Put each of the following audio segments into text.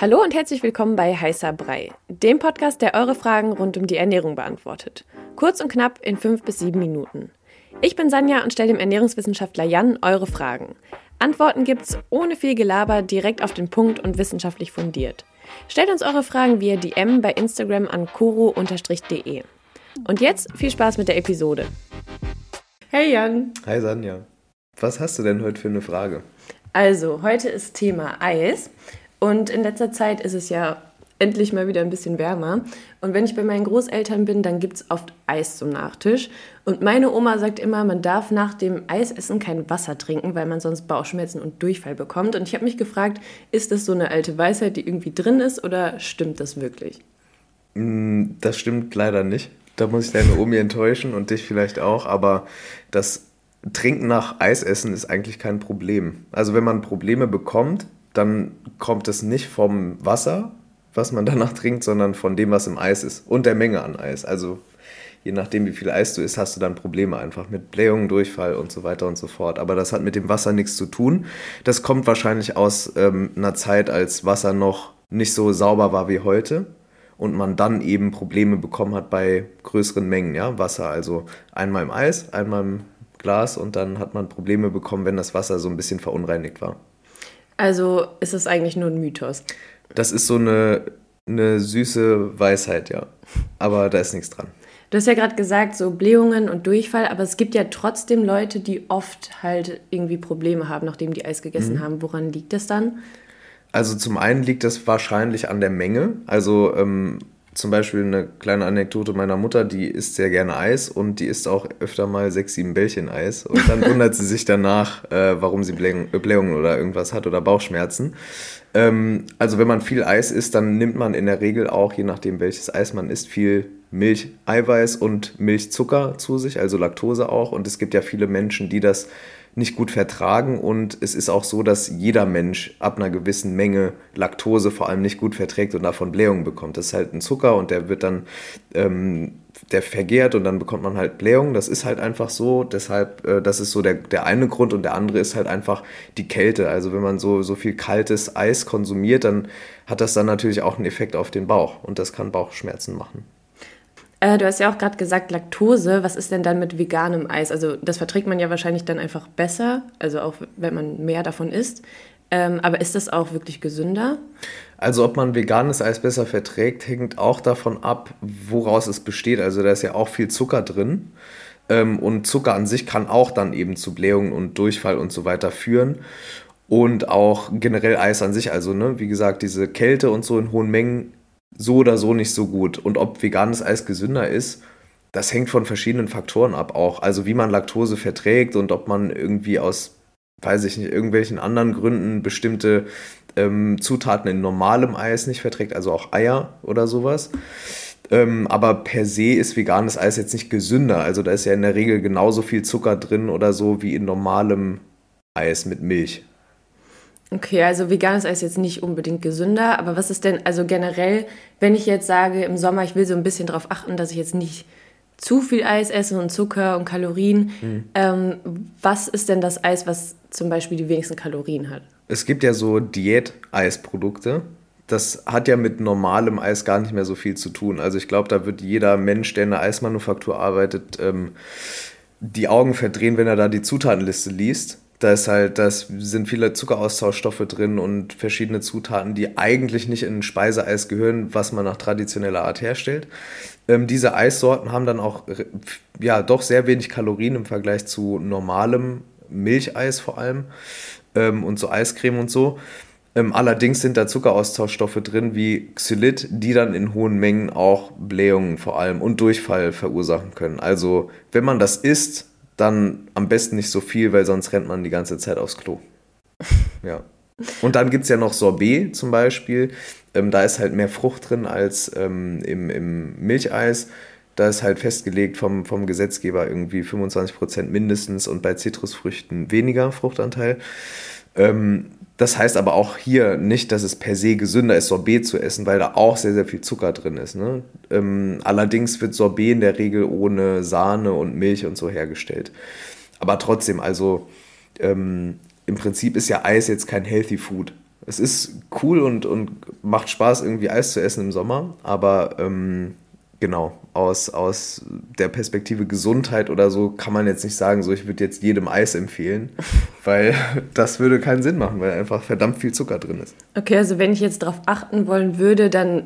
Hallo und herzlich willkommen bei Heißer Brei, dem Podcast, der eure Fragen rund um die Ernährung beantwortet. Kurz und knapp in fünf bis sieben Minuten. Ich bin Sanja und stelle dem Ernährungswissenschaftler Jan eure Fragen. Antworten gibt's ohne viel Gelaber, direkt auf den Punkt und wissenschaftlich fundiert. Stellt uns eure Fragen via DM bei Instagram an koro-de. Und jetzt viel Spaß mit der Episode. Hey Jan. Hi Sanja. Was hast du denn heute für eine Frage? Also, heute ist Thema Eis. Und in letzter Zeit ist es ja endlich mal wieder ein bisschen wärmer. Und wenn ich bei meinen Großeltern bin, dann gibt es oft Eis zum Nachtisch. Und meine Oma sagt immer, man darf nach dem Eisessen kein Wasser trinken, weil man sonst Bauchschmerzen und Durchfall bekommt. Und ich habe mich gefragt, ist das so eine alte Weisheit, die irgendwie drin ist oder stimmt das wirklich? Mm, das stimmt leider nicht. Da muss ich deine Omi enttäuschen und dich vielleicht auch. Aber das Trinken nach Eisessen ist eigentlich kein Problem. Also wenn man Probleme bekommt, dann kommt es nicht vom Wasser, was man danach trinkt, sondern von dem, was im Eis ist und der Menge an Eis. Also je nachdem, wie viel Eis du isst, hast du dann Probleme einfach mit Blähungen, Durchfall und so weiter und so fort. Aber das hat mit dem Wasser nichts zu tun. Das kommt wahrscheinlich aus ähm, einer Zeit, als Wasser noch nicht so sauber war wie heute und man dann eben Probleme bekommen hat bei größeren Mengen ja, Wasser. Also einmal im Eis, einmal im Glas und dann hat man Probleme bekommen, wenn das Wasser so ein bisschen verunreinigt war. Also ist es eigentlich nur ein Mythos. Das ist so eine, eine süße Weisheit, ja. Aber da ist nichts dran. Du hast ja gerade gesagt, so Blähungen und Durchfall, aber es gibt ja trotzdem Leute, die oft halt irgendwie Probleme haben, nachdem die Eis gegessen mhm. haben. Woran liegt das dann? Also zum einen liegt das wahrscheinlich an der Menge. Also ähm, zum Beispiel eine kleine Anekdote meiner Mutter, die isst sehr gerne Eis und die isst auch öfter mal sechs, sieben Bällchen Eis. Und dann wundert sie sich danach, äh, warum sie Blähungen oder irgendwas hat oder Bauchschmerzen. Ähm, also wenn man viel Eis isst, dann nimmt man in der Regel auch, je nachdem welches Eis man isst, viel Milch, Eiweiß und Milchzucker zu sich, also Laktose auch. Und es gibt ja viele Menschen, die das nicht gut vertragen und es ist auch so, dass jeder Mensch ab einer gewissen Menge Laktose vor allem nicht gut verträgt und davon Blähungen bekommt. Das ist halt ein Zucker und der wird dann, ähm, der vergehrt und dann bekommt man halt Blähungen. Das ist halt einfach so. Deshalb, äh, das ist so der, der eine Grund und der andere ist halt einfach die Kälte. Also wenn man so, so viel kaltes Eis konsumiert, dann hat das dann natürlich auch einen Effekt auf den Bauch und das kann Bauchschmerzen machen. Äh, du hast ja auch gerade gesagt, Laktose. Was ist denn dann mit veganem Eis? Also das verträgt man ja wahrscheinlich dann einfach besser, also auch wenn man mehr davon isst. Ähm, aber ist das auch wirklich gesünder? Also ob man veganes Eis besser verträgt, hängt auch davon ab, woraus es besteht. Also da ist ja auch viel Zucker drin. Ähm, und Zucker an sich kann auch dann eben zu Blähungen und Durchfall und so weiter führen. Und auch generell Eis an sich, also ne, wie gesagt, diese Kälte und so in hohen Mengen so oder so nicht so gut. Und ob veganes Eis gesünder ist, das hängt von verschiedenen Faktoren ab auch. Also wie man Laktose verträgt und ob man irgendwie aus, weiß ich nicht, irgendwelchen anderen Gründen bestimmte ähm, Zutaten in normalem Eis nicht verträgt, also auch Eier oder sowas. Ähm, aber per se ist veganes Eis jetzt nicht gesünder. Also da ist ja in der Regel genauso viel Zucker drin oder so wie in normalem Eis mit Milch. Okay, also veganes Eis jetzt nicht unbedingt gesünder, aber was ist denn, also generell, wenn ich jetzt sage, im Sommer, ich will so ein bisschen darauf achten, dass ich jetzt nicht zu viel Eis esse und Zucker und Kalorien, mhm. ähm, was ist denn das Eis, was zum Beispiel die wenigsten Kalorien hat? Es gibt ja so Diät-Eisprodukte. Das hat ja mit normalem Eis gar nicht mehr so viel zu tun. Also ich glaube, da wird jeder Mensch, der in der Eismanufaktur arbeitet, ähm, die Augen verdrehen, wenn er da die Zutatenliste liest da ist halt, das sind viele Zuckeraustauschstoffe drin und verschiedene Zutaten, die eigentlich nicht in Speiseeis gehören, was man nach traditioneller Art herstellt. Ähm, diese Eissorten haben dann auch ja doch sehr wenig Kalorien im Vergleich zu normalem Milcheis vor allem ähm, und so Eiscreme und so. Ähm, allerdings sind da Zuckeraustauschstoffe drin wie Xylit, die dann in hohen Mengen auch Blähungen vor allem und Durchfall verursachen können. Also wenn man das isst, dann am besten nicht so viel, weil sonst rennt man die ganze Zeit aufs Klo. Ja. Und dann gibt es ja noch Sorbet zum Beispiel. Ähm, da ist halt mehr Frucht drin als ähm, im, im Milcheis. Da ist halt festgelegt vom, vom Gesetzgeber irgendwie 25% mindestens und bei Zitrusfrüchten weniger Fruchtanteil. Ähm, das heißt aber auch hier nicht, dass es per se gesünder ist, Sorbet zu essen, weil da auch sehr, sehr viel Zucker drin ist. Ne? Ähm, allerdings wird Sorbet in der Regel ohne Sahne und Milch und so hergestellt. Aber trotzdem, also ähm, im Prinzip ist ja Eis jetzt kein Healthy Food. es ist cool und, und macht Spaß, irgendwie Eis zu essen im Sommer, aber ähm, genau, aus, aus der Perspektive Gesundheit oder so kann man jetzt nicht sagen, so ich würde jetzt jedem Eis empfehlen, weil das würde keinen Sinn machen, weil einfach verdammt viel Zucker drin ist. Okay, also wenn ich jetzt darauf achten wollen würde, dann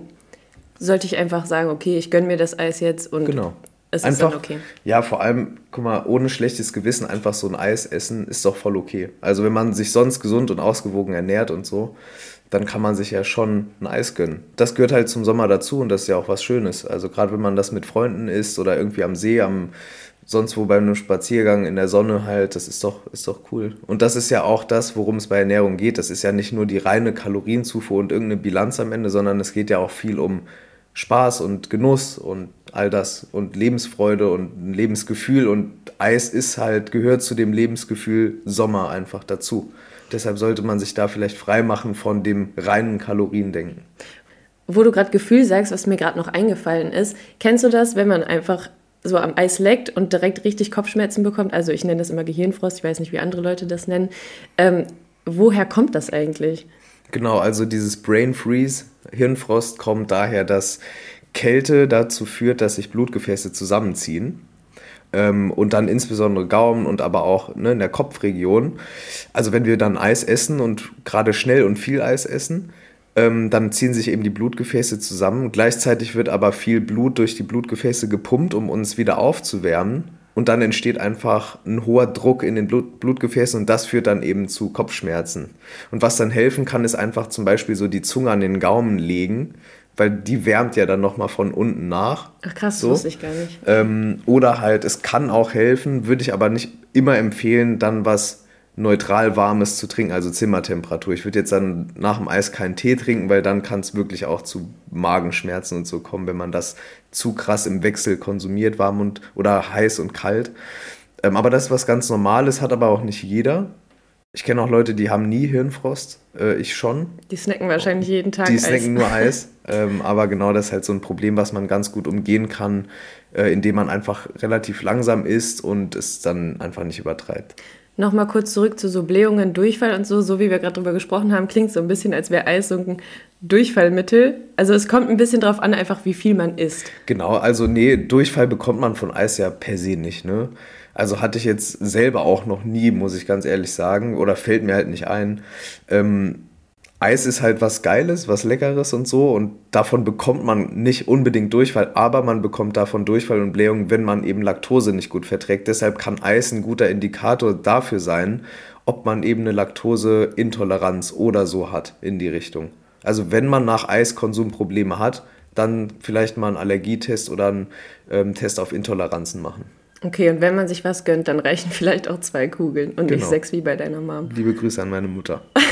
sollte ich einfach sagen, okay, ich gönne mir das Eis jetzt und genau. Es einfach, ist dann okay. Ja, vor allem, guck mal, ohne schlechtes Gewissen einfach so ein Eis essen ist doch voll okay. Also wenn man sich sonst gesund und ausgewogen ernährt und so, dann kann man sich ja schon ein Eis gönnen. Das gehört halt zum Sommer dazu und das ist ja auch was Schönes. Also gerade wenn man das mit Freunden isst oder irgendwie am See, am sonst wo bei einem Spaziergang in der Sonne halt, das ist doch, ist doch cool. Und das ist ja auch das, worum es bei Ernährung geht. Das ist ja nicht nur die reine Kalorienzufuhr und irgendeine Bilanz am Ende, sondern es geht ja auch viel um Spaß und Genuss und all das und Lebensfreude und ein Lebensgefühl und Eis ist halt, gehört zu dem Lebensgefühl Sommer einfach dazu. Deshalb sollte man sich da vielleicht frei machen von dem reinen Kaloriendenken. Wo du gerade Gefühl sagst, was mir gerade noch eingefallen ist, kennst du das, wenn man einfach so am Eis leckt und direkt richtig Kopfschmerzen bekommt? Also ich nenne das immer Gehirnfrost, ich weiß nicht, wie andere Leute das nennen. Ähm, woher kommt das eigentlich? Genau, also dieses Brain Freeze, Hirnfrost kommt daher, dass Kälte dazu führt, dass sich Blutgefäße zusammenziehen ähm, und dann insbesondere Gaumen und aber auch ne, in der Kopfregion. Also wenn wir dann Eis essen und gerade schnell und viel Eis essen, ähm, dann ziehen sich eben die Blutgefäße zusammen. Gleichzeitig wird aber viel Blut durch die Blutgefäße gepumpt, um uns wieder aufzuwärmen. Und dann entsteht einfach ein hoher Druck in den Blut Blutgefäßen und das führt dann eben zu Kopfschmerzen. Und was dann helfen kann, ist einfach zum Beispiel so die Zunge an den Gaumen legen weil die wärmt ja dann nochmal von unten nach. Ach krass, so. wusste ich gar nicht. Ähm, oder halt, es kann auch helfen, würde ich aber nicht immer empfehlen, dann was neutral warmes zu trinken, also Zimmertemperatur. Ich würde jetzt dann nach dem Eis keinen Tee trinken, weil dann kann es wirklich auch zu Magenschmerzen und so kommen, wenn man das zu krass im Wechsel konsumiert, warm und oder heiß und kalt. Ähm, aber das ist was ganz Normales, hat aber auch nicht jeder. Ich kenne auch Leute, die haben nie Hirnfrost. Äh, ich schon. Die snacken wahrscheinlich jeden Tag Die Eis. snacken nur Eis. ähm, aber genau das ist halt so ein Problem, was man ganz gut umgehen kann, äh, indem man einfach relativ langsam isst und es dann einfach nicht übertreibt. Nochmal kurz zurück zu so Blähungen, Durchfall und so, so wie wir gerade drüber gesprochen haben, klingt so ein bisschen, als wäre Eis so ein Durchfallmittel. Also es kommt ein bisschen darauf an, einfach wie viel man isst. Genau, also nee, Durchfall bekommt man von Eis ja per se nicht, ne? Also hatte ich jetzt selber auch noch nie, muss ich ganz ehrlich sagen, oder fällt mir halt nicht ein. Ähm, Eis ist halt was Geiles, was Leckeres und so und davon bekommt man nicht unbedingt Durchfall, aber man bekommt davon Durchfall und Blähung, wenn man eben Laktose nicht gut verträgt. Deshalb kann Eis ein guter Indikator dafür sein, ob man eben eine Laktoseintoleranz oder so hat in die Richtung. Also wenn man nach Eiskonsum Probleme hat, dann vielleicht mal einen Allergietest oder einen ähm, Test auf Intoleranzen machen. Okay, und wenn man sich was gönnt, dann reichen vielleicht auch zwei Kugeln und genau. nicht sechs wie bei deiner Mom. Liebe Grüße an meine Mutter.